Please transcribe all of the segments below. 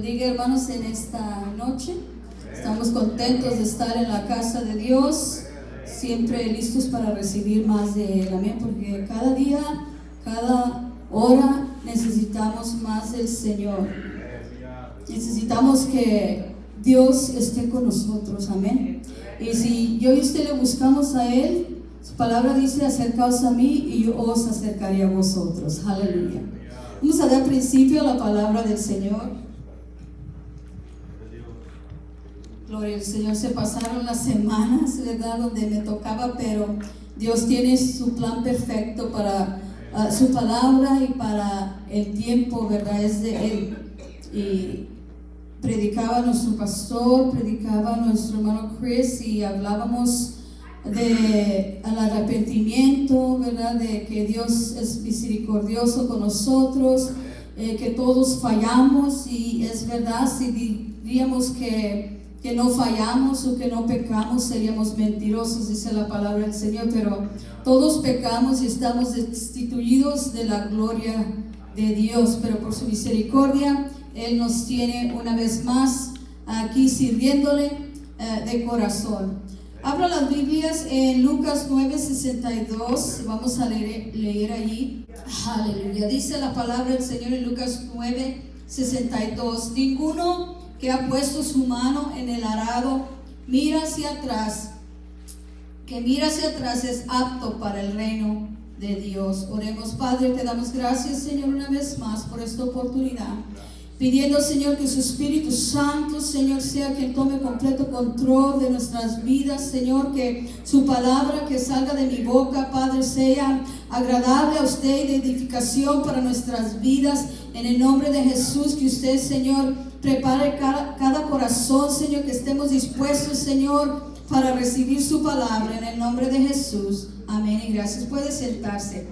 Bendiga hermanos en esta noche. Estamos contentos de estar en la casa de Dios, siempre listos para recibir más de él. Amén, porque cada día, cada hora necesitamos más del Señor. Necesitamos que Dios esté con nosotros. Amén. Y si yo y usted le buscamos a Él, su palabra dice, acercaos a mí y yo os acercaré a vosotros. Aleluya. Vamos a dar principio a la palabra del Señor. Gloria al Señor, se pasaron las semanas, ¿verdad? Donde me tocaba, pero Dios tiene su plan perfecto para ah, su palabra y para el tiempo, ¿verdad? Es de Él. Y predicaba nuestro pastor, predicaba nuestro hermano Chris y hablábamos de arrepentimiento, ¿verdad? De que Dios es misericordioso con nosotros, eh, que todos fallamos y es verdad si diríamos que que no fallamos o que no pecamos, seríamos mentirosos, dice la palabra del Señor, pero todos pecamos y estamos destituidos de la gloria de Dios, pero por su misericordia Él nos tiene una vez más aquí sirviéndole eh, de corazón. Abra las Biblias en Lucas 9:62, vamos a leer, leer allí. Aleluya. Dice la palabra del Señor en Lucas 9:62. Ninguno que ha puesto su mano en el arado, mira hacia atrás, que mira hacia atrás es apto para el reino de Dios. Oremos, Padre, te damos gracias, Señor, una vez más por esta oportunidad. Pidiendo, Señor, que su Espíritu Santo, Señor, sea quien tome completo control de nuestras vidas, Señor, que su palabra que salga de mi boca, Padre, sea agradable a usted y de edificación para nuestras vidas. En el nombre de Jesús, que usted, Señor, Prepare cada, corazón, Señor, que estemos dispuestos, Señor, para recibir su palabra en el nombre de Jesús. Amén y gracias. Puede sentarse.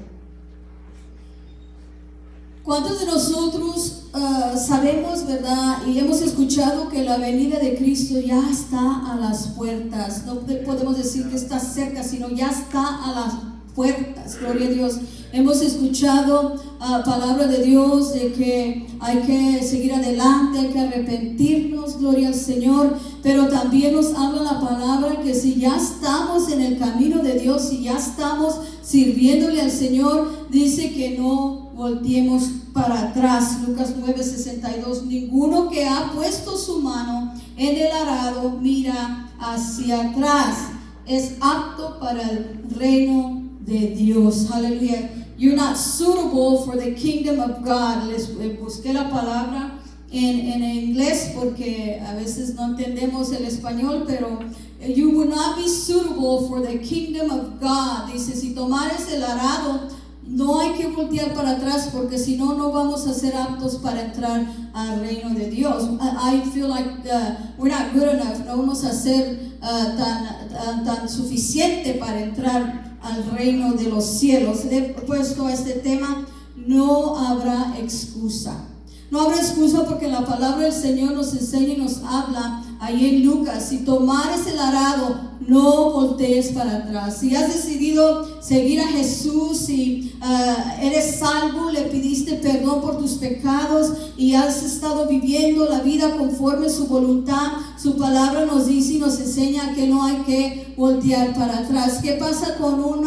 ¿Cuántos de nosotros ah, sabemos, verdad, y hemos escuchado que la venida de Cristo ya está a las puertas? No podemos decir que está cerca, sino ya está a las puertas. Gloria a Dios. Hemos escuchado uh, palabra de Dios de que hay que seguir adelante, hay que arrepentirnos, gloria al Señor, pero también nos habla la palabra que si ya estamos en el camino de Dios, si ya estamos sirviéndole al Señor, dice que no volteemos para atrás. Lucas 9:62, ninguno que ha puesto su mano en el arado mira hacia atrás, es apto para el reino de Dios. Aleluya. You're not suitable for the kingdom of God. Les busqué la palabra en, en inglés porque a veces no entendemos el español, pero you will not be suitable for the kingdom of God. Dice, si tomares el arado, no hay que voltear para atrás porque si no, no vamos a ser aptos para entrar al reino de Dios. I, feel like uh, we're not good enough. No vamos a ser uh, tan, tan, tan suficiente para entrar al reino de los cielos. He puesto este tema, no habrá excusa. No habrá excusa porque la palabra del Señor nos enseña y nos habla ahí en Lucas. Si tomares el arado, no voltees para atrás. Si has decidido seguir a Jesús, si ah, eres salvo, le pidiste perdón por tus pecados y has estado viviendo la vida conforme su voluntad, su palabra nos dice y nos enseña que no hay que voltear para atrás. ¿Qué pasa con un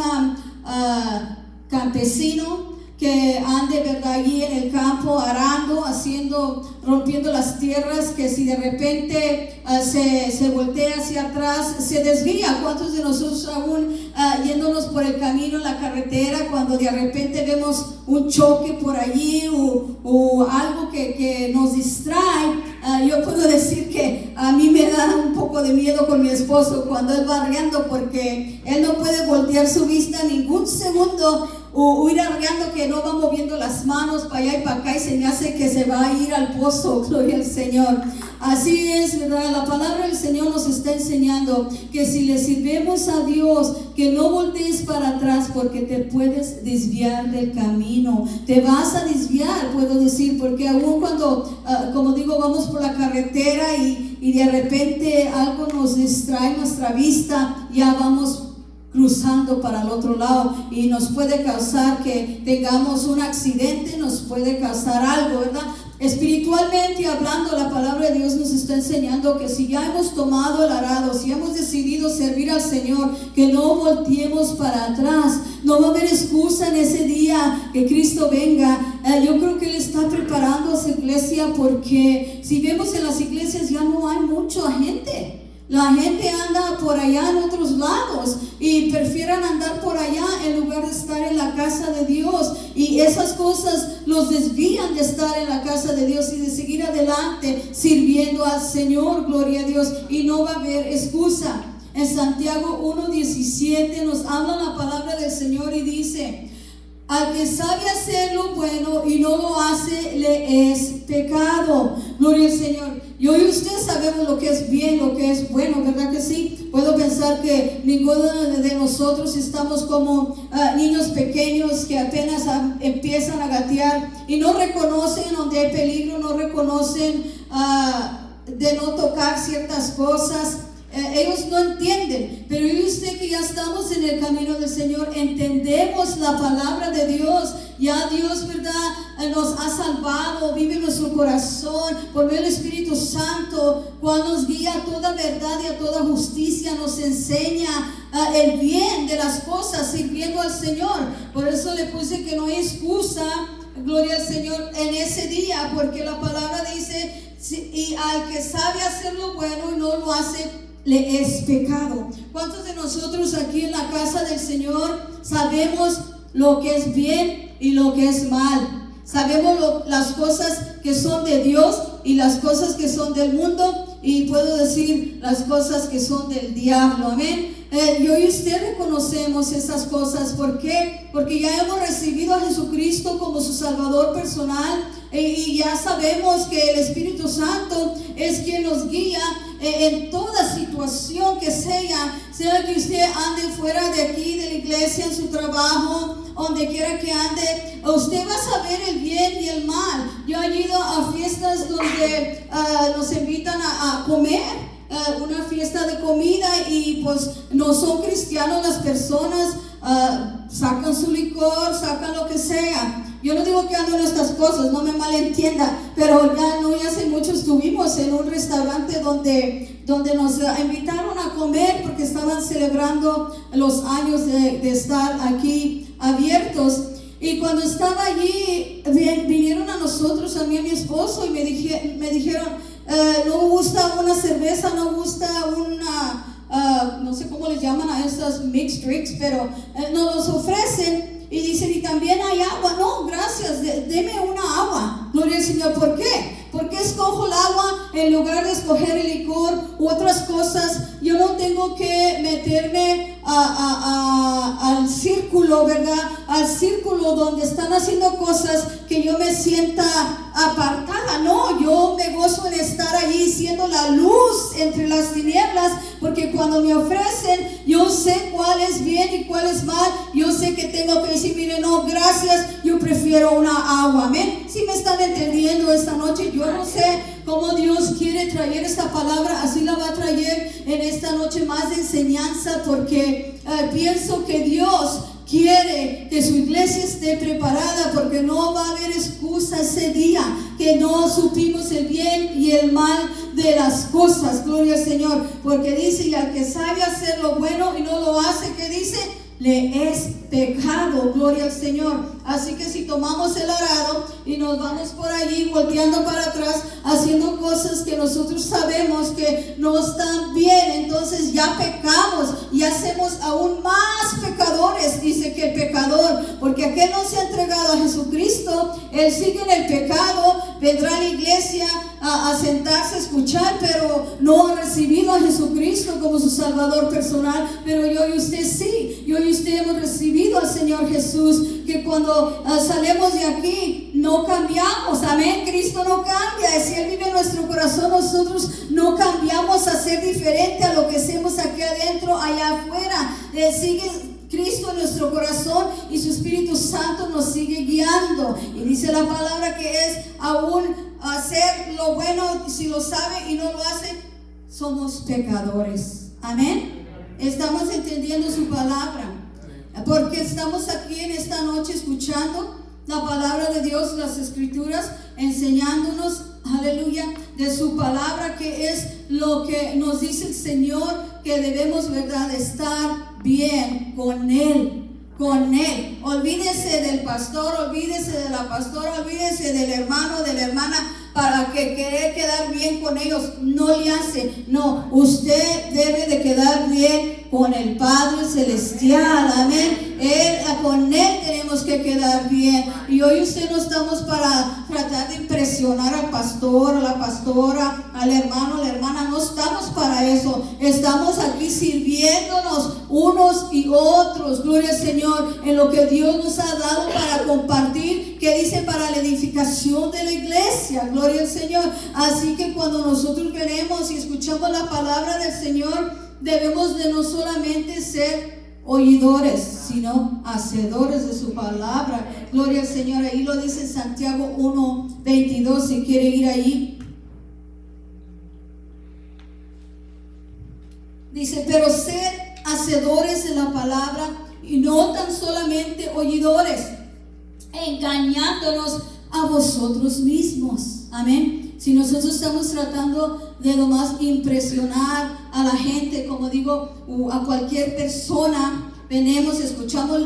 ah, campesino? Que ande verdad allí en el campo arando, haciendo, rompiendo las tierras, que si de repente ah, se, se, voltea hacia atrás, se desvía. ¿Cuántos de nosotros aún uh, yéndonos por el camino, en la carretera, cuando de repente vemos un choque por allí o, o algo que, que, nos distrae? Uh, yo puedo decir que a mí me da un poco de miedo con mi esposo cuando él va arreando porque él no puede voltear su vista ningún segundo o, ir arreando que no va moviendo las manos para allá y para acá y se que se va a ir al pozo, gloria al Señor. Así es, ¿verdad? La palabra del Señor nos está enseñando que si le sirvemos a Dios, que no voltees para atrás porque te puedes desviar del camino. Te vas a desviar, puedo decir, porque aún cuando, ah, como digo, vamos por la carretera y, y de repente algo nos distrae nuestra vista, ya vamos cruzando para el otro lado y nos puede causar que tengamos un accidente, nos puede causar algo, ¿verdad? Espiritualmente hablando, la palabra de Dios nos está enseñando que si ya hemos tomado el arado, si hemos decidido servir al Señor, que no volteemos para atrás. No va a haber excusa en ese día que Cristo venga. Eh, yo creo que Él está preparando a su iglesia porque si vemos en las iglesias ya no hay mucha gente. La gente anda por allá en otros lados y prefieren andar por allá en lugar de estar en la casa de Dios. Y esas cosas los desvían de estar en la casa de Dios y de seguir adelante sirviendo al Señor, gloria a Dios. Y no va a haber excusa. En Santiago 1.17 nos habla la palabra del Señor y dice, al que sabe hacer lo bueno y no lo hace, le es pecado. Gloria al Señor. Y hoy usted sabemos lo que es bien, lo que es bueno, ¿verdad que sí? Puedo pensar que ninguno de nosotros estamos como ah, niños pequeños que apenas empiezan a gatear y no reconocen donde hay peligro, no reconocen ah, de no tocar ciertas cosas. Eh, ellos no entienden, pero y usted que ya estamos en el camino del Señor, entendemos la palabra de Dios. Ya Dios, ¿verdad? Eh, nos ha salvado, vive en nuestro corazón por medio del Espíritu Santo, cual nos guía a toda verdad y a toda justicia, nos enseña eh, el bien de las cosas sirviendo al Señor. Por eso le puse que no hay excusa, gloria al Señor, en ese día, porque la palabra dice, y al que sabe hacer lo bueno y no lo hace, le es pecado. ¿Cuántos de nosotros aquí en la casa del Señor sabemos lo que es bien y lo que es mal? Sabemos las cosas que son de Dios y las cosas que son del mundo y puedo decir las cosas que son del diablo. Amén. Eh, yo y usted reconocemos esas cosas. ¿Por qué? Porque ya hemos recibido a Jesucristo como su Salvador personal y ya sabemos que el Espíritu Santo es quien nos guía eh, en toda situación que sea, sea que usted ande fuera de aquí, de la iglesia, en su trabajo, donde quiera que ande, usted va a saber el bien y el mal. Yo he ido a fiestas donde ah, nos invitan a, comer. Ah, una fiesta de comida y pues no son cristianos las personas, ah, sacan su licor, sacan lo que sea. Yo no digo que ando en estas cosas, no me malentienda, pero ya no, ya hace mucho estuvimos en un restaurante donde, donde nos invitaron a comer porque estaban celebrando los años de, estar aquí abiertos. Y cuando estaba allí, vinieron a nosotros, a mí y a mi esposo, y me, dije, me dijeron, eh, no gusta una cerveza, no gusta una, ah, no sé cómo les llaman a estas mixed drinks, pero eh, nos los ofrecen. Y dicen, y también hay agua. No, gracias, deme una agua. Gloria al Señor. ¿Por qué? Porque escojo el agua en lugar de escoger el licor u otras cosas? Yo no tengo que meterme al círculo, ¿verdad? Al círculo donde están haciendo cosas que yo me sienta apartada. No, yo me gozo en estar allí siendo la luz entre las tinieblas, porque cuando me ofrecen, yo sé cuál es bien y cuál es mal. Yo sé que tengo que decir, mire, no, gracias, prefiero una agua. Amén. Si me están entendiendo esta noche, yo no sé cómo Dios quiere traer esta palabra, así la va a traer en esta noche más de enseñanza, porque eh, pienso que Dios quiere que su iglesia esté preparada porque no va a haber excusa ese día que no supimos el bien y el mal de las cosas, gloria al Señor, porque dice, y al que sabe hacer lo bueno y no lo hace, ¿qué dice? Le es pecado, gloria al Señor. Así que si tomamos el arado y nos vamos por allí volteando para atrás, haciendo cosas que nosotros sabemos que no están bien, entonces ya pecamos y hacemos aún más pecadores, dice que el pecador, porque aquel no se ha entregado a Jesucristo, él sigue en el pecado, vendrá a la iglesia a, sentarse a escuchar, pero no ha recibido a Jesucristo como su Salvador personal, pero yo y usted sí, yo y usted hemos recibido al Señor Jesús, que cuando Ah, salemos de aquí, no cambiamos. Amén. Cristo no cambia. Si Él vive en nuestro corazón, nosotros no cambiamos a ser diferente a lo que hacemos aquí adentro, allá afuera. Eh, sigue Cristo en nuestro corazón y su Espíritu Santo nos sigue guiando. Y dice la palabra que es aún hacer lo bueno, si lo sabe y no lo hace, somos pecadores. Amén. Estamos entendiendo su palabra porque estamos aquí en esta noche escuchando la palabra de Dios, las escrituras, enseñándonos, aleluya, de su palabra, que es lo que nos dice el Señor, que debemos, ¿verdad?, estar bien con Él con él. Olvídese del pastor, olvídese de la pastora, olvídese del hermano, de la hermana, para que querer quedar bien con ellos no le hace. No, usted debe de quedar bien con el Padre Celestial. Amén. Él, con Él tenemos que quedar bien. Y hoy usted no estamos para tratar de impresionar al pastor, a la pastora, al hermano, a la hermana. No estamos para eso. Estamos aquí sirviéndonos unos y otros. Gloria al Señor. En lo que Dios nos ha dado para compartir. Que dice para la edificación de la iglesia. Gloria al Señor. Así que cuando nosotros queremos y escuchamos la palabra del Señor debemos de no solamente ser oidores, sino hacedores de su palabra. Gloria al Señor. Ahí lo dice Santiago 1, 22, si quiere ir ahí. Dice, pero ser hacedores de la palabra y no tan solamente oidores, engañándonos a vosotros mismos. Amén. Si nosotros estamos tratando de nomás impresionar a la gente, como digo, a cualquier persona, venimos, escuchamos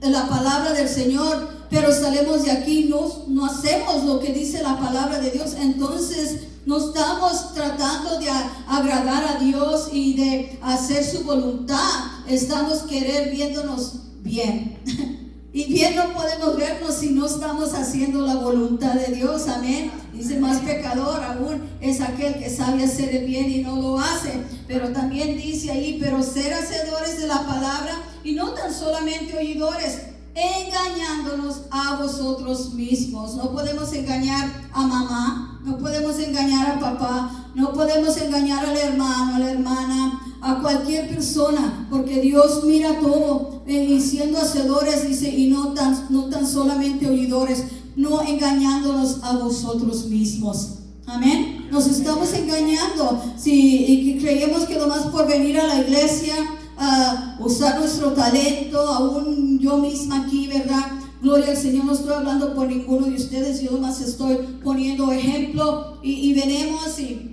la palabra del Señor, pero salimos de aquí, no, no hacemos lo que dice la palabra de Dios, entonces no estamos tratando de agradar a Dios y de hacer su voluntad, estamos querer viéndonos bien. Y bien no podemos vernos si no estamos haciendo la voluntad de Dios, amén. Dice, más pecador aún es aquel que sabe hacer el bien y no lo hace. Pero también dice ahí, pero ser hacedores de la palabra y no tan solamente oidores, engañándonos a vosotros mismos. No podemos engañar a mamá, no podemos engañar a papá, no podemos engañar al hermano, a la hermana, a cualquier persona, porque Dios mira todo eh, y siendo hacedores, dice, y no tan, no tan solamente oidores, no engañándonos a vosotros mismos. Amén. Nos estamos engañando y creemos que nomás por venir a la iglesia, a usar nuestro talento, aún yo misma aquí, ¿verdad? Gloria al Señor, no estoy hablando por ninguno de ustedes, yo nomás estoy poniendo ejemplo y, y venemos y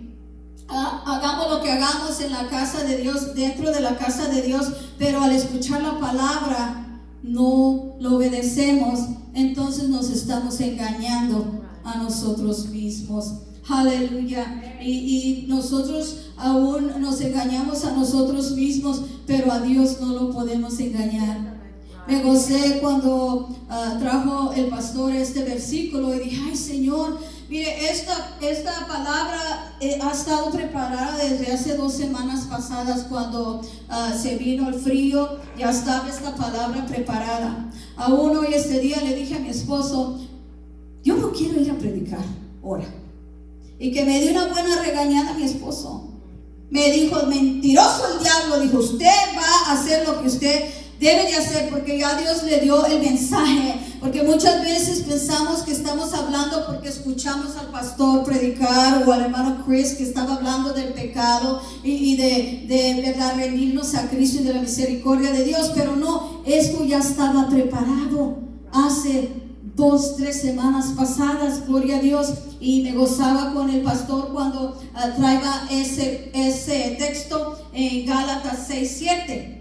hagamos lo que hagamos en la casa de Dios, dentro de la casa de Dios, pero al escuchar la palabra no lo obedecemos, entonces nos estamos engañando a nosotros mismos. Aleluya. Y, nosotros aún nos engañamos a nosotros mismos, pero a Dios no lo podemos engañar. Me gocé cuando ah, trajo el pastor este versículo y dije, ay Señor, Mire, esta, esta palabra eh, ha estado preparada desde hace dos semanas pasadas cuando ah, se vino el frío, ya estaba esta palabra preparada. Aún hoy este día le dije a mi esposo, yo no quiero ir a predicar ahora. Y que me dio una buena regañada a mi esposo. Me dijo, mentiroso el diablo, dijo, usted va a hacer lo que usted debe de hacer porque ya Dios le dio el mensaje. Porque muchas veces pensamos que estamos hablando porque escuchamos al pastor predicar o al hermano Chris que estaba hablando del pecado y, de, de verdad rendirnos a Cristo y de la misericordia de Dios. Pero no, esto ya estaba preparado hace dos, tres semanas pasadas, gloria a Dios, y me gozaba con el pastor cuando uh, traía ese, ese texto en Gálatas 6, 7.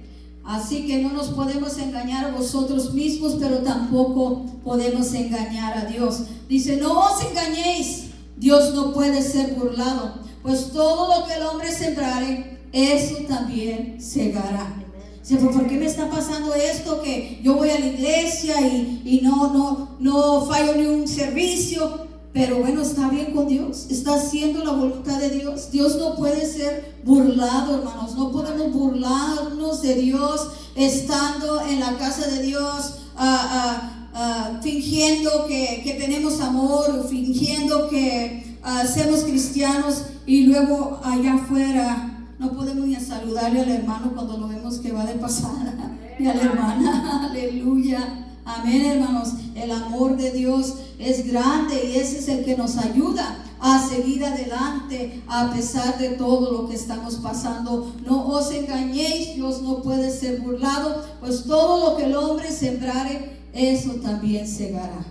Así que no nos podemos engañar a vosotros mismos, pero tampoco podemos engañar a Dios. Dice, no os engañéis, Dios no puede ser burlado, pues todo lo que el hombre sembrare, eso también segará. Dice, ¿por qué me está pasando esto? Que yo voy a la iglesia y, y no, no, no fallo ni un servicio. Pero bueno, está bien con Dios, está haciendo la voluntad de Dios. Dios no puede ser burlado, hermanos. No podemos burlarnos de Dios estando en la casa de Dios, ah, ah, ah, fingiendo que, tenemos amor, fingiendo que somos cristianos y luego allá afuera no podemos ni saludarle al hermano cuando lo vemos que va de pasada, ni a la hermana. Aleluya. Amén, hermanos. El amor de Dios es grande y ese es el que nos ayuda a seguir adelante a pesar de todo lo que estamos pasando. No os engañéis, Dios no puede ser burlado, pues todo lo que el hombre sembrare, eso también segará.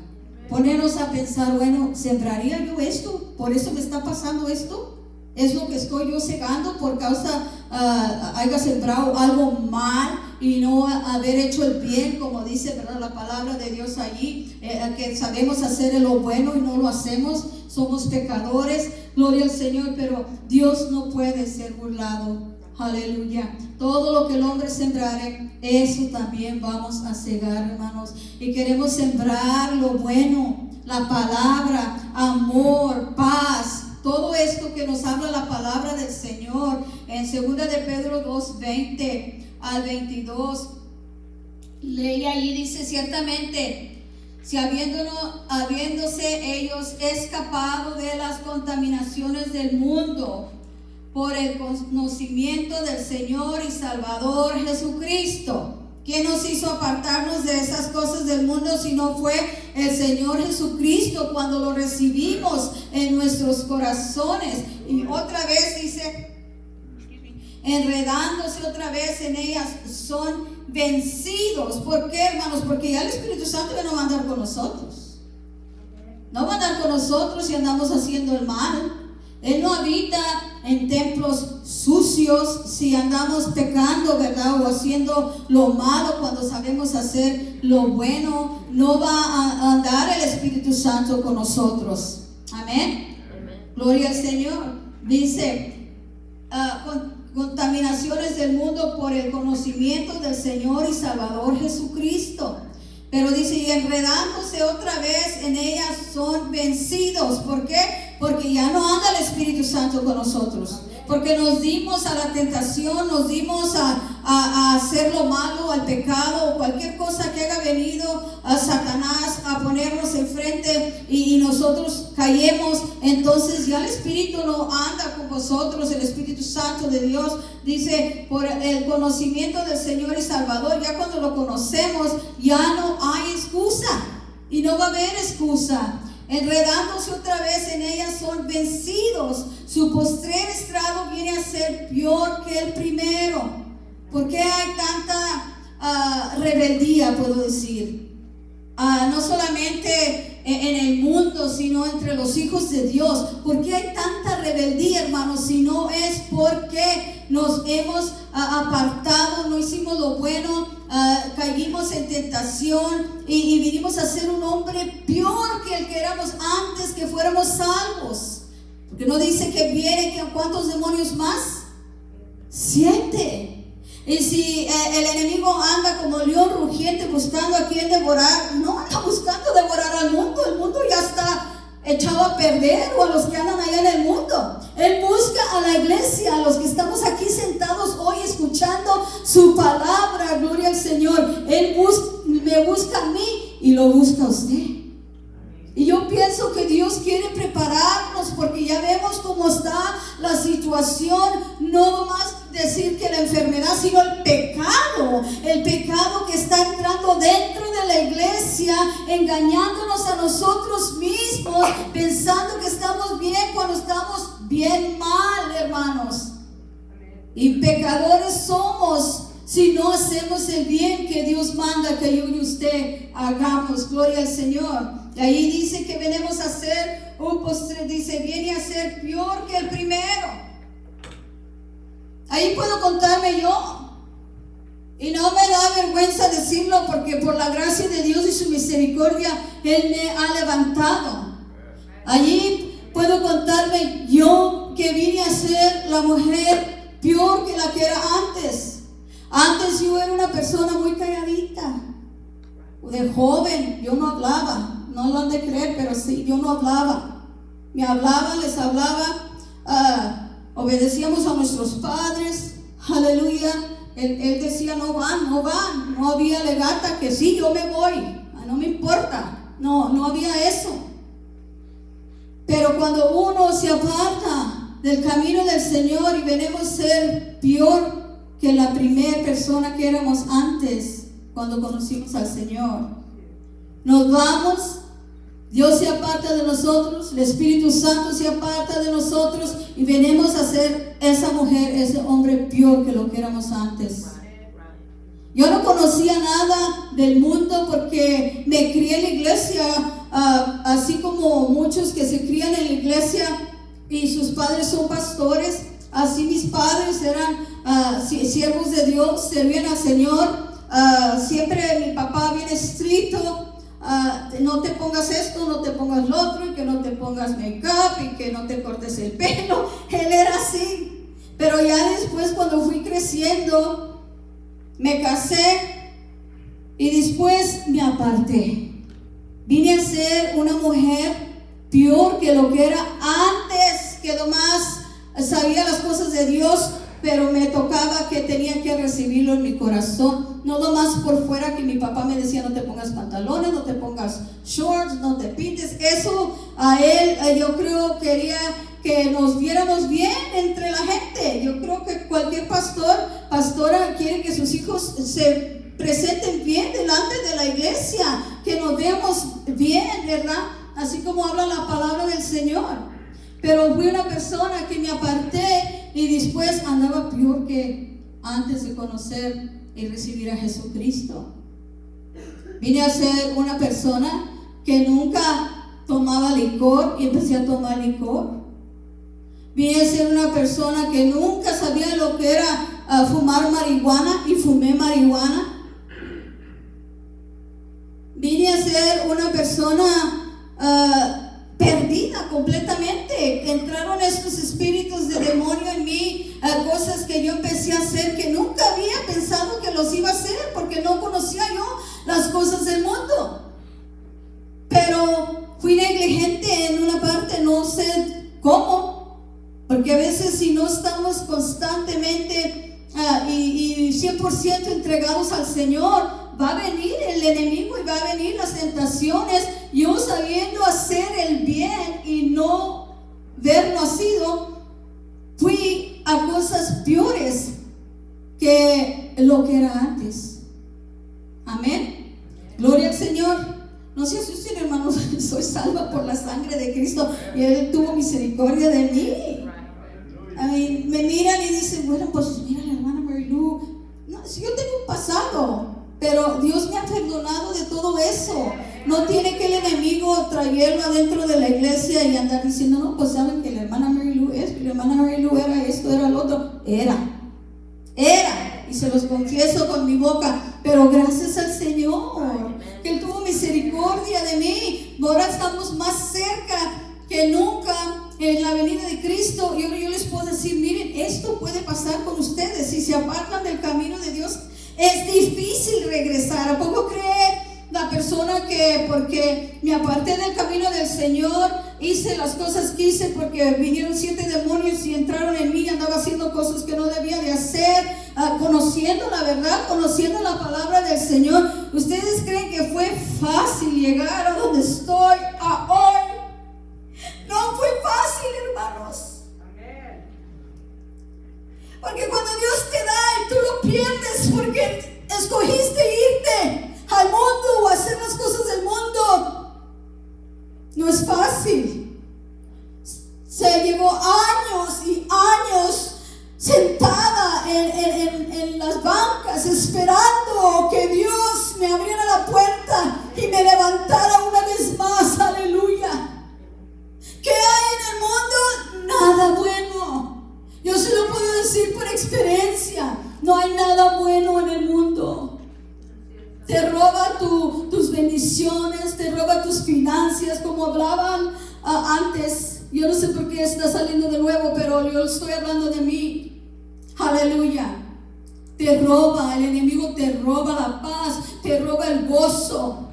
ponernos a pensar, bueno, ¿sembraría yo esto? ¿Por eso me está pasando esto? ¿Es lo que estoy yo cegando por causa, uh, haya sembrado algo mal y no haber hecho el bien, como dice ¿verdad? la palabra de Dios allí, eh, que sabemos hacer lo bueno y no lo hacemos, somos pecadores, gloria al Señor, pero Dios no puede ser burlado. Aleluya. Todo lo que el hombre sembrare, eso también vamos a cegar, hermanos. Y queremos sembrar lo bueno, la palabra, amor, esto que nos habla la palabra del Señor en 2 de Pedro 2, 20 al 22. Leí ahí, dice ciertamente, si habiéndose ellos escapado de las contaminaciones del mundo, por el conocimiento del Señor y Salvador Jesucristo. ¿Quién nos hizo apartarnos de esas cosas del mundo si no fue el Señor Jesucristo cuando lo recibimos en nuestros corazones? Y otra vez dice, enredándose otra vez en ellas, son vencidos. ¿Por qué, hermanos? Porque ya el Espíritu Santo ya no va a andar con nosotros. No va a andar con nosotros si andamos haciendo el mal. Él no habita en templos sucios si andamos pecando, ¿verdad? O haciendo lo malo cuando sabemos hacer lo bueno. No va a andar el Espíritu Santo con nosotros. Amén. Gloria al Señor. Dice, ah, contaminaciones del mundo por el conocimiento del Señor y Salvador Jesucristo. Pero dice, y enredándose otra vez en ellas son vencidos. ¿Por qué? Porque ya no anda el Espíritu Santo con nosotros. Porque nos dimos a la tentación, nos dimos a, hacer lo malo, al pecado, cualquier cosa que haya venido a Satanás a ponernos enfrente y, y nosotros caemos. Entonces ya el Espíritu no anda con vosotros, el Espíritu Santo de Dios. Dice, por el conocimiento del Señor y Salvador, ya cuando lo conocemos, ya no hay excusa. Y no va a haber excusa enredándose otra vez en ellas, son vencidos. Su postrer estrado viene a ser peor que el primero. ¿Por qué hay tanta ah, rebeldía, puedo decir? Ah, no solamente en el mundo, sino entre los hijos de Dios. ¿Por qué hay tanta rebeldía, hermanos? Si no es porque nos hemos ah, apartado, no hicimos lo bueno, uh, caímos en tentación y, vinimos a ser un hombre peor que el que éramos antes que fuéramos salvos. Porque no dice que viene, que cuántos demonios más? Siete. Y si eh, el enemigo anda como león rugiente buscando a quien devorar, no anda buscando devorar al mundo, el mundo ya está echado a perder o a los que andan allá en el mundo. Él busca a la iglesia, a los que estamos aquí sentados hoy escuchando su palabra, gloria al Señor. Él me busca a mí y lo busca a usted. Y yo pienso que Dios quiere prepararnos porque ya vemos cómo está la situación, no más decir que la enfermedad, sino el pecado, el pecado que está entrando dentro de la iglesia, engañándonos a nosotros mismos, pensando que estamos bien cuando estamos bien mal, hermanos. Y pecadores somos si no hacemos el bien que Dios manda que yo y usted hagamos. Gloria al Señor. Y ahí dice que venimos a hacer un postre, dice, viene a ser peor que el primero. Ahí puedo contarme yo. Y no me da vergüenza decirlo porque por la gracia de Dios y su misericordia Él me ha levantado. Allí puedo contarme yo que vine a ser la mujer peor que la que era antes. Antes yo era una persona muy calladita. De joven yo no hablaba. No lo han de creer, pero sí, yo no hablaba. Me hablaba, les hablaba. Uh, obedecíamos a nuestros padres, aleluya. Él, decía, no van, no van, no había legata, que sí, yo me voy, ah, no me importa, no, no había eso. Pero cuando uno se aparta del camino del Señor y venimos a ser peor que la primera persona que éramos antes, cuando conocimos al Señor, nos vamos Dios se aparta de nosotros, el Espíritu Santo se aparta de nosotros y venimos a ser esa mujer, ese hombre peor que lo que éramos antes. Yo no conocía nada del mundo porque me crié en la iglesia ah, así como muchos que se crían en la iglesia y sus padres son pastores, así mis padres eran ah, siervos de Dios, servían al Señor. Ah, siempre mi papá bien estricto, no te pongas esto, no te pongas lo otro, y que no te pongas make-up, y que no te cortes el pelo. Él era así. Pero ya después cuando fui creciendo, me casé y después me aparté. Vine a ser una mujer peor que lo que era antes, que nomás sabía las cosas de Dios, pero me tocaba que tenía que recibirlo en mi corazón. No nomás por fuera que mi papá me decía no te pongas pantalones, no te pongas shorts, no te pintes. Eso a él eh, yo creo quería que nos viéramos bien entre la gente. Yo creo que cualquier pastor, pastora quiere que sus hijos se presenten bien delante de la iglesia, que nos veamos bien, ¿verdad? Así como habla la palabra del Señor. Pero fui una persona que me aparté y después andaba peor que antes de conocer y recibir a Jesucristo. Vine a ser una persona que nunca tomaba licor y empecé a tomar licor. Vine a ser una persona que nunca sabía lo que era ah, fumar marihuana y fumé marihuana. Vine a ser una persona ah, perdida completamente. Entraron estos espíritus de demonio en mí, ah, cosas que yo empecé a hacer que nunca había pensado que los iba a hacer porque no conocía yo las cosas del mundo. Pero fui negligente en una parte, no sé cómo, porque a veces si no estamos constantemente ah, y, y 100% entregados al Señor, va a venir el enemigo y va a venir las tentaciones. Yo sabiendo hacer el bien y no ver nacido, fui a cosas peores que lo que era antes. Amén. Gloria al Señor. No se asusten, hermanos, soy salva por la sangre de Cristo y Él tuvo misericordia de mí me miran y dicen, bueno, pues mira la hermana Mary. No, yo tengo un pasado, pero Dios me ha perdonado de todo eso. No tiene que el enemigo traerlo adentro de la iglesia y andar diciendo, no, pues saben que la hermana Mary Lou es, que la hermana Mary Lou era esto, era lo otro. Era, era, y se los confieso con mi boca, pero gracias al Señor, que Él tuvo misericordia de mí. Ahora estamos más cerca que nunca en la venida de Cristo, yo, yo les puedo decir, miren, esto puede pasar con ustedes. Si se apartan del camino de Dios, es difícil regresar. ¿A poco cree la persona que porque me aparté del camino del Señor, hice las cosas que hice porque vinieron siete demonios y entraron en mí, andaba haciendo cosas que no debía de hacer, ah, conociendo la verdad, conociendo la palabra del Señor? ¿Ustedes creen que fue fácil llegar a donde estoy a hoy? Pierdes porque escogiste irte al mundo o hacer las cosas del mundo, no es fácil. Se llevó años y años sentada en, en, las bancas esperando que Dios me abriera la puerta y me levantara una vez más. Aleluya. ¿Qué hay en el mundo? Nada bueno. Yo se lo puedo decir por experiencia. No hay nada bueno en el mundo. Te roba tus bendiciones, te roba tus finanzas, como hablaban ah, antes. Yo no sé por qué está saliendo de nuevo, pero yo estoy hablando de mí. Aleluya. Te roba, el enemigo te roba la paz, te roba el gozo.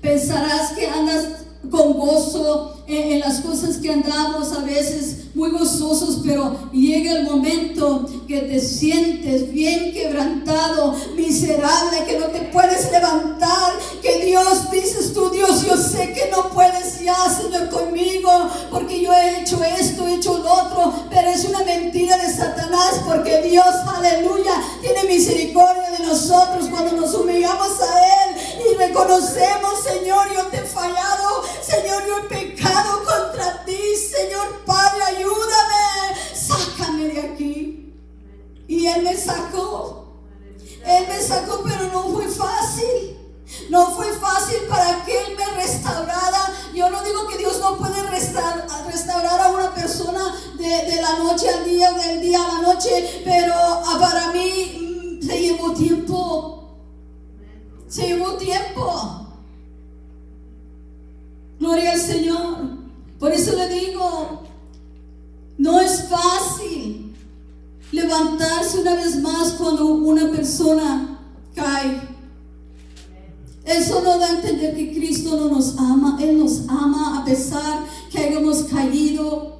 Pensarás que andas con gozo en, las cosas que andamos a veces muy gozosos, pero llega el momento que te sientes bien quebrantado, miserable, que no te puedes levantar, que Dios, dices tú, Dios, yo sé que no puedes ya, Señor, conmigo, porque yo he hecho esto, he hecho lo otro, pero es una mentira de Satanás, porque Dios, aleluya, tiene misericordia de nosotros cuando nos humillamos a Él y reconocemos, Señor, yo te he fallado, Señor, yo he pecado contra ti, Señor Padre, ayúdame, sácame de aquí. Y Él me sacó, Él me sacó, pero no fue fácil. No fue fácil para que Él me restaurara. Yo no digo que Dios no puede restaurar, restaurar a una persona de, la noche al día del día a la noche, pero ah, para mí mm, se llevó tiempo. Se llevó tiempo. Gloria al Señor. Por eso le digo, no es fácil levantarse una vez más cuando una persona cae. Eso no da a entender que Cristo no nos ama. Él nos ama a pesar que hayamos caído.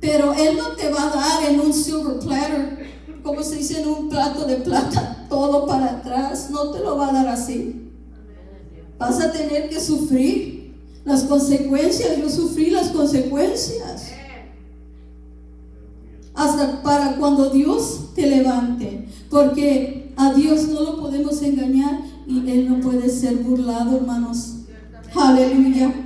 Pero Él no te va a dar en un silver platter, como se dice en un plato de plata, todo para atrás. No te lo va a dar así. Vas a tener que sufrir las consecuencias. Yo sufrí las consecuencias. Hasta para cuando Dios te levante. Porque a Dios no lo podemos engañar y Él no puede ser burlado, hermanos. Aleluya.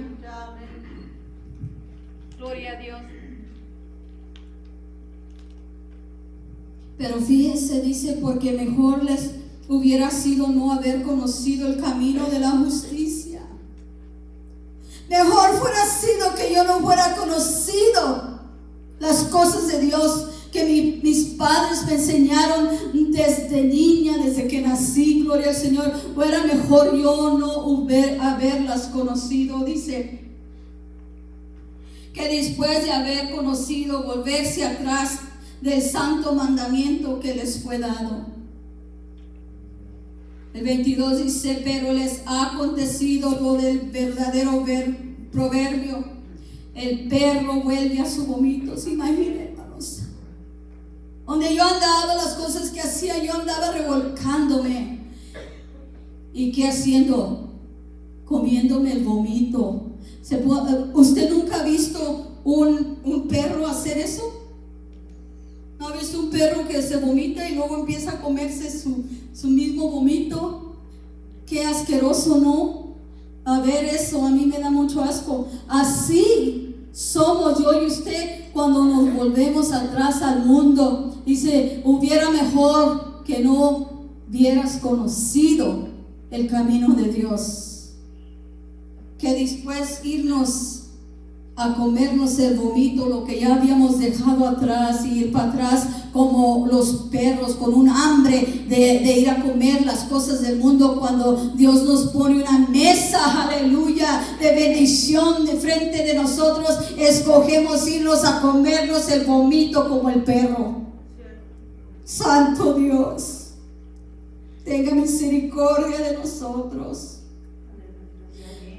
Pero fíjense, dice, porque mejor les hubiera sido no haber conocido el camino de la justicia. Mejor fuera sido que yo no fuera conocido las cosas de Dios que mis padres me enseñaron desde niña, desde que nací, gloria al Señor, o era mejor yo no haberlas conocido, dice, que después de haber conocido, volverse atrás del santo mandamiento que les fue dado. El 22 dice, pero les ha acontecido lo del verdadero proverbio, el perro vuelve a su vomito, ¿se donde yo andaba, las cosas que hacía, yo andaba revolcándome. ¿Y qué haciendo? Comiéndome el vomito. ¿Usted nunca ha visto un, perro hacer eso? ¿No ha visto un perro que se vomita y luego empieza a comerse su, su mismo vomito? Qué asqueroso, ¿no? A ver eso, a mí me da mucho asco. Así somos yo y usted cuando nos volvemos atrás al mundo Dice, hubiera mejor que no hubieras conocido el camino de Dios, que después irnos a comernos el vomito, lo que ya habíamos dejado atrás, y ir para atrás como los perros, con un hambre de, de, ir a comer las cosas del mundo, cuando Dios nos pone una mesa, aleluya, de bendición de frente de nosotros, escogemos irnos a comernos el vomito como el perro. Santo Dios, tenga misericordia de nosotros.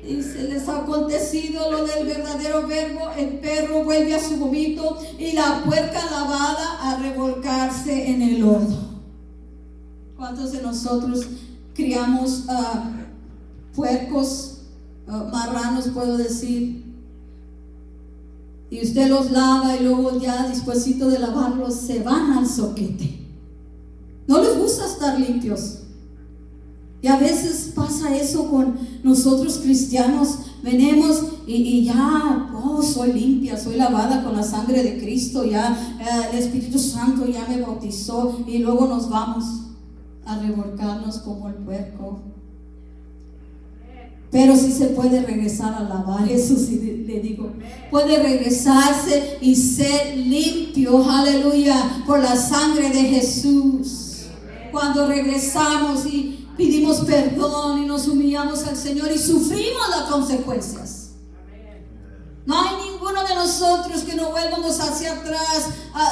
Y se les ha acontecido lo del verdadero verbo, el perro vuelve a su vomito y la puerca lavada a revolcarse en el lodo. ¿Cuántos de nosotros criamos uh, puercos, uh, marranos, puedo decir? Y usted los lava y luego ya despuésito de lavarlos se van al soquete. No les gusta estar limpios. Y a veces pasa eso con nosotros cristianos. Venimos y, ya, oh, soy limpia, soy lavada con la sangre de Cristo, ya eh, el Espíritu Santo ya me bautizó y luego nos vamos a revolcarnos como el puerco. Pero si se puede regresar a lavar, eso sí le digo. Puede regresarse y ser limpio, aleluya, por la sangre de Jesús cuando regresamos y pedimos perdón y nos humillamos al Señor y sufrimos las consecuencias. No hay ninguno de nosotros que no vuelvamos hacia atrás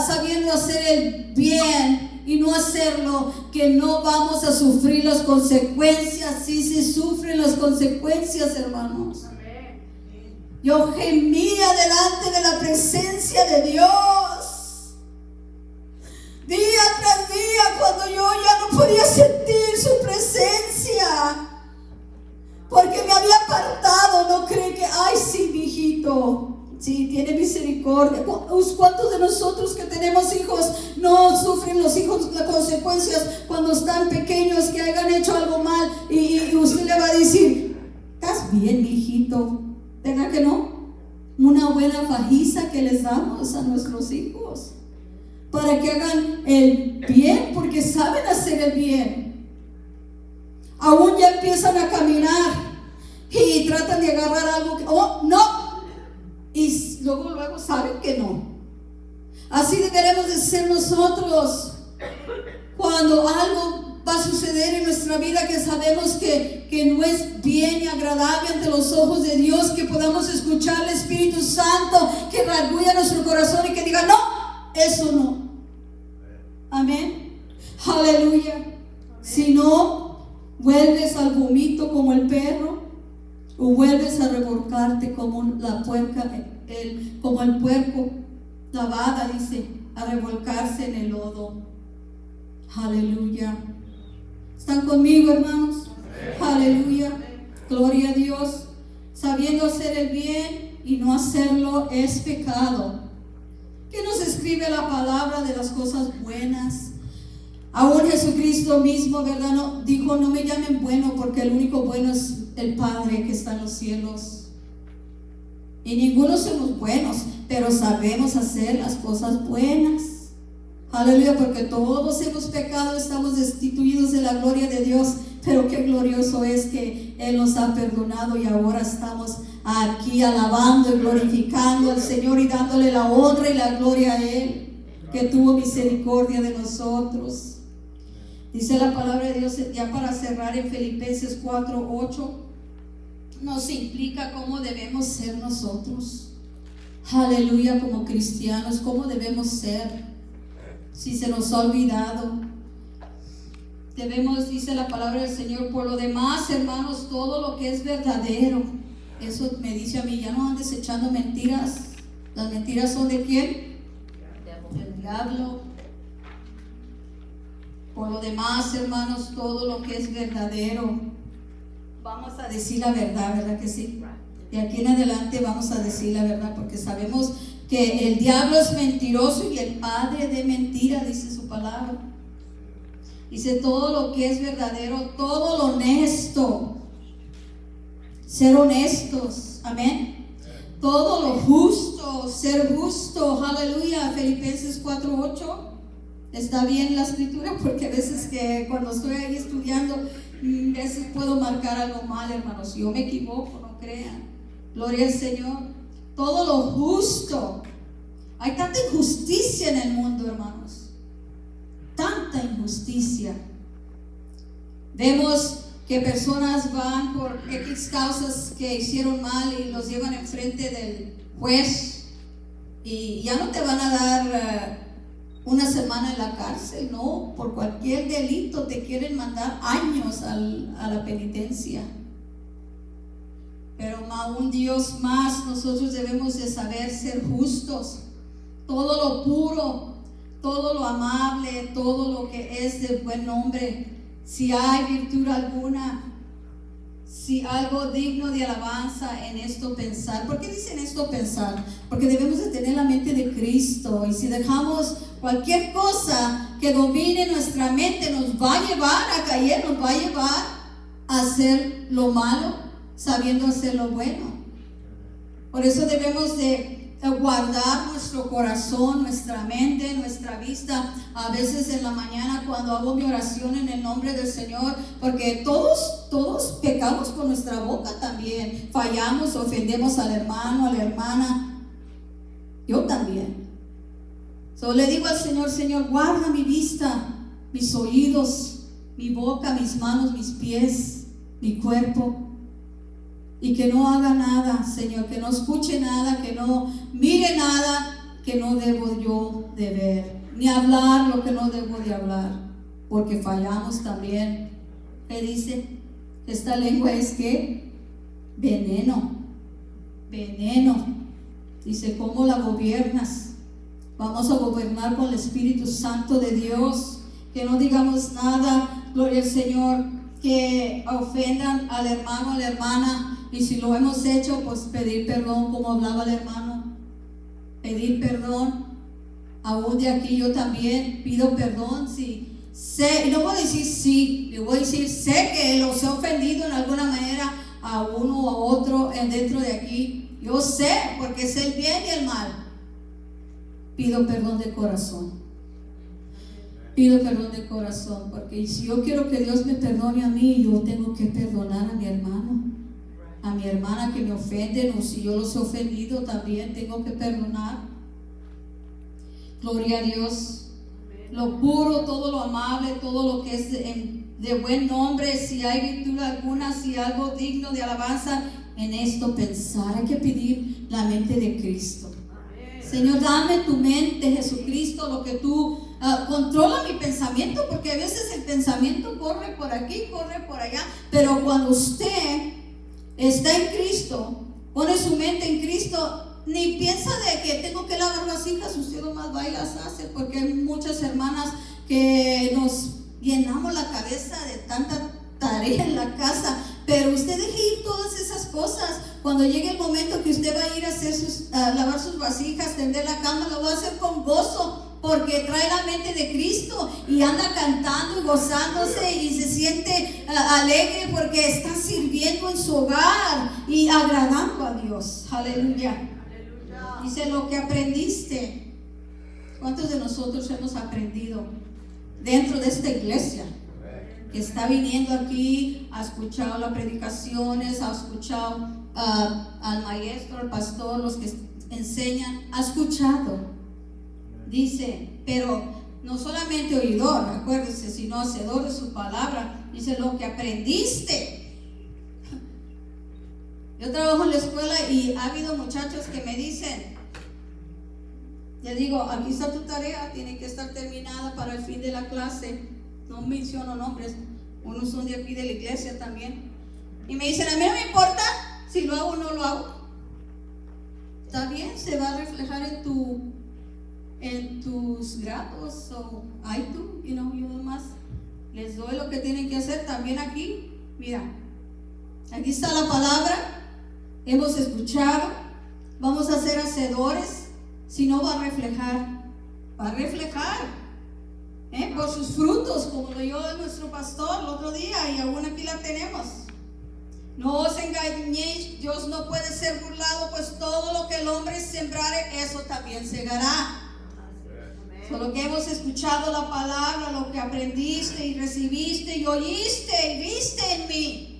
sabiendo hacer el bien y no hacerlo, que no vamos a sufrir las consecuencias. Sí se sufren las consecuencias, hermanos. Yo gemía delante de la presencia de Dios. Día tras día, cuando yo ya no podía sentir su presencia. Porque me había apartado, no cree que, ay, sí, mi hijito. Sí, tiene misericordia. ¿Cuántos de nosotros que tenemos hijos no sufren los hijos las consecuencias cuando están pequeños que hayan hecho algo mal? Y, usted le va a decir, ¿estás bien, mi hijito? ¿Tenga que no? Una buena fajiza que les damos a nuestros hijos para que hagan el bien, porque saben hacer el bien. Aún ya empiezan a caminar y tratan de agarrar algo que, oh, no, y luego, luego saben que no. Así deberemos de ser nosotros cuando algo va a suceder en nuestra vida que sabemos que, que no es bien y agradable ante los ojos de Dios, que podamos escuchar al Espíritu Santo, que reargulla nuestro corazón y que diga, no, eso no. Amén. Aleluya. Si no, vuelves al vomito como el perro o vuelves a revolcarte como la puerca, el, como el puerco lavada, dice, a revolcarse en el lodo. Aleluya. ¿Están conmigo, hermanos? Aleluya. Gloria a Dios. Sabiendo hacer el bien y no hacerlo es pecado. ¿Qué nos escribe la palabra de las cosas buenas? Aún Jesucristo mismo, ¿verdad? No, dijo, no me llamen bueno porque el único bueno es el Padre que está en los cielos. Y ninguno somos buenos, pero sabemos hacer las cosas buenas. Aleluya, porque todos hemos pecado, estamos destituidos de la gloria de Dios, pero qué glorioso es que Él nos ha perdonado y ahora estamos aquí alabando y glorificando al Señor y dándole la honra y la gloria a Él, que tuvo misericordia de nosotros. Dice la palabra de Dios, ya para cerrar en Filipenses 4, 8, nos implica cómo debemos ser nosotros. Aleluya, como cristianos, cómo debemos ser. Si se nos ha olvidado, debemos, dice la palabra del Señor, por lo demás, hermanos, todo lo que es verdadero. Eso me dice a mí, ya no andes echando mentiras. Las mentiras son de quién? Del diablo. Por lo demás, hermanos, todo lo que es verdadero, vamos a decir la verdad, ¿verdad que sí? De aquí en adelante vamos a decir la verdad porque sabemos que el diablo es mentiroso y el padre de mentira, dice su palabra. Dice todo lo que es verdadero, todo lo honesto. Ser honestos, amén. Todo lo justo, ser justo, aleluya. Filipenses 4:8. Está bien la escritura porque a veces que cuando estoy ahí estudiando, mm, a veces puedo marcar algo mal, hermanos. Yo me equivoco, no crean. Gloria al Señor. Todo lo justo. Hay tanta injusticia en el mundo, hermanos. Tanta injusticia. Vemos que personas van por X causas que hicieron mal y los llevan enfrente del juez y ya no te van a dar eh, una semana en la cárcel, no, por cualquier delito te quieren mandar años a la penitencia. Pero aún Dios más, nosotros debemos de saber ser justos. Todo lo puro, todo lo amable, todo lo que es de buen nombre, si hay virtud alguna, si algo digno de alabanza en esto pensar. ¿Por qué dicen esto pensar? Porque debemos de tener la mente de Cristo y si dejamos cualquier cosa que domine nuestra mente nos va a llevar a caer, nos va a llevar a hacer lo malo sabiendo hacer lo bueno. Por eso debemos de guardar nuestro corazón, nuestra mente, nuestra vista. A veces en la mañana cuando hago mi oración en el nombre del Señor, porque todos, todos pecamos con nuestra boca también. Fallamos, ofendemos al hermano, a la hermana. Yo también. Solo le digo al Señor, Señor, guarda mi vista, mis oídos, mi boca, mis manos, mis pies, mi cuerpo y que no haga nada, Señor, que no escuche nada, que no mire nada que no debo yo de ver, ni hablar lo que no debo de hablar, porque fallamos también. ¿Qué dice? Esta lengua es que veneno, veneno. Dice, ¿cómo la gobiernas? Vamos a gobernar con el Espíritu Santo de Dios, que no digamos nada, gloria al Señor, que ofendan al hermano, a la hermana, y si lo hemos hecho, pues pedir perdón, como hablaba el hermano. Pedir perdón. Aún de aquí yo también pido perdón. Si sé, no voy a decir sí, le voy a decir sé que los he ofendido en alguna manera a uno o a otro dentro de aquí. Yo sé, porque sé el bien y el mal. Pido perdón de corazón. Pido perdón de corazón, porque si yo quiero que Dios me perdone a mí, yo tengo que perdonar a mi hermano, a mi hermana que me ofende, o si yo los he ofendido también tengo que perdonar. Gloria a Dios. Lo puro, todo lo amable, todo lo que es de, de buen nombre, si hay virtud alguna, si algo digno de alabanza, en esto pensar. Hay que pedir la mente de Cristo. Señor, dame tu mente, Jesucristo, lo que tú uh, controla mi pensamiento, porque a veces el pensamiento corre por aquí, corre por allá, pero cuando usted está en Cristo, pone su mente en Cristo, ni piensa de que tengo que lavar vasijas, usted nomás va y las hace, porque hay muchas hermanas que nos llenamos la cabeza de tanta tarea en la casa, pero usted deje ir todas esas cosas. Cuando llegue el momento que usted va a ir a, hacer sus, a lavar sus vasijas, tender la cama, lo va a hacer con gozo, porque trae la mente de Cristo y anda cantando y gozándose y se siente uh, alegre porque está sirviendo en su hogar y agradando a Dios. Aleluya. Dice lo que aprendiste. ¿Cuántos de nosotros hemos aprendido dentro de esta iglesia? Que está viniendo aquí, ha escuchado las predicaciones, ha escuchado uh, al maestro, al pastor, los que enseñan, ha escuchado dice, pero no solamente oidor, acuérdese, sino hacedor de su palabra. Dice, lo que aprendiste. Yo trabajo en la escuela y ha habido muchachos que me dicen, le digo, aquí está tu tarea, tiene que estar terminada para el fin de la clase. No menciono nombres, unos son de aquí de la iglesia también. Y me dicen, a mí no me importa si lo hago o no lo hago. Está bien, se va a reflejar en tu en tus grados o hay tú, y no, yo nomás les doy lo que tienen que hacer también aquí. Mira, aquí está la palabra, hemos escuchado, vamos a ser hacedores, si no va a reflejar, va a reflejar ¿eh? por sus frutos, como lo dio nuestro pastor el otro día y aún aquí la tenemos. No os engañéis, Dios no puede ser burlado, pues todo lo que el hombre sembrare, eso también segará. Solo que hemos escuchado la palabra, lo que aprendiste y recibiste y oíste y viste en mí.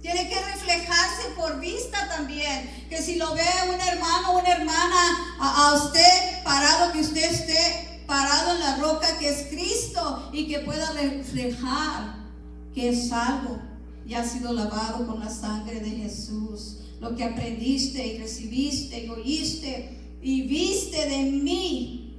Tiene que reflejarse por vista también. Que si lo ve un hermano una hermana a, a, usted parado, que usted esté parado en la roca que es Cristo y que pueda reflejar que es salvo y ha sido lavado con la sangre de Jesús. Lo que aprendiste y recibiste y oíste y viste de mí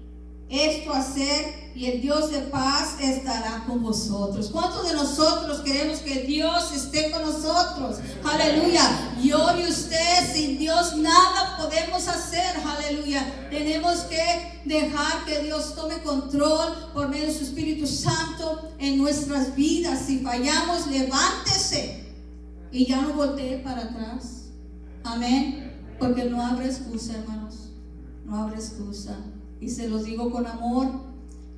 esto hacer y el Dios de paz estará con vosotros. ¿Cuántos de nosotros queremos que Dios esté con nosotros? Aleluya. Yo y usted sin Dios nada podemos hacer. Aleluya. Tenemos que dejar que Dios tome control por medio de su Espíritu Santo en nuestras vidas. Si fallamos, levántese y ya no voltee para atrás. Amén. Porque no habrá excusa, hermanos. No habrá excusa y se los digo con amor.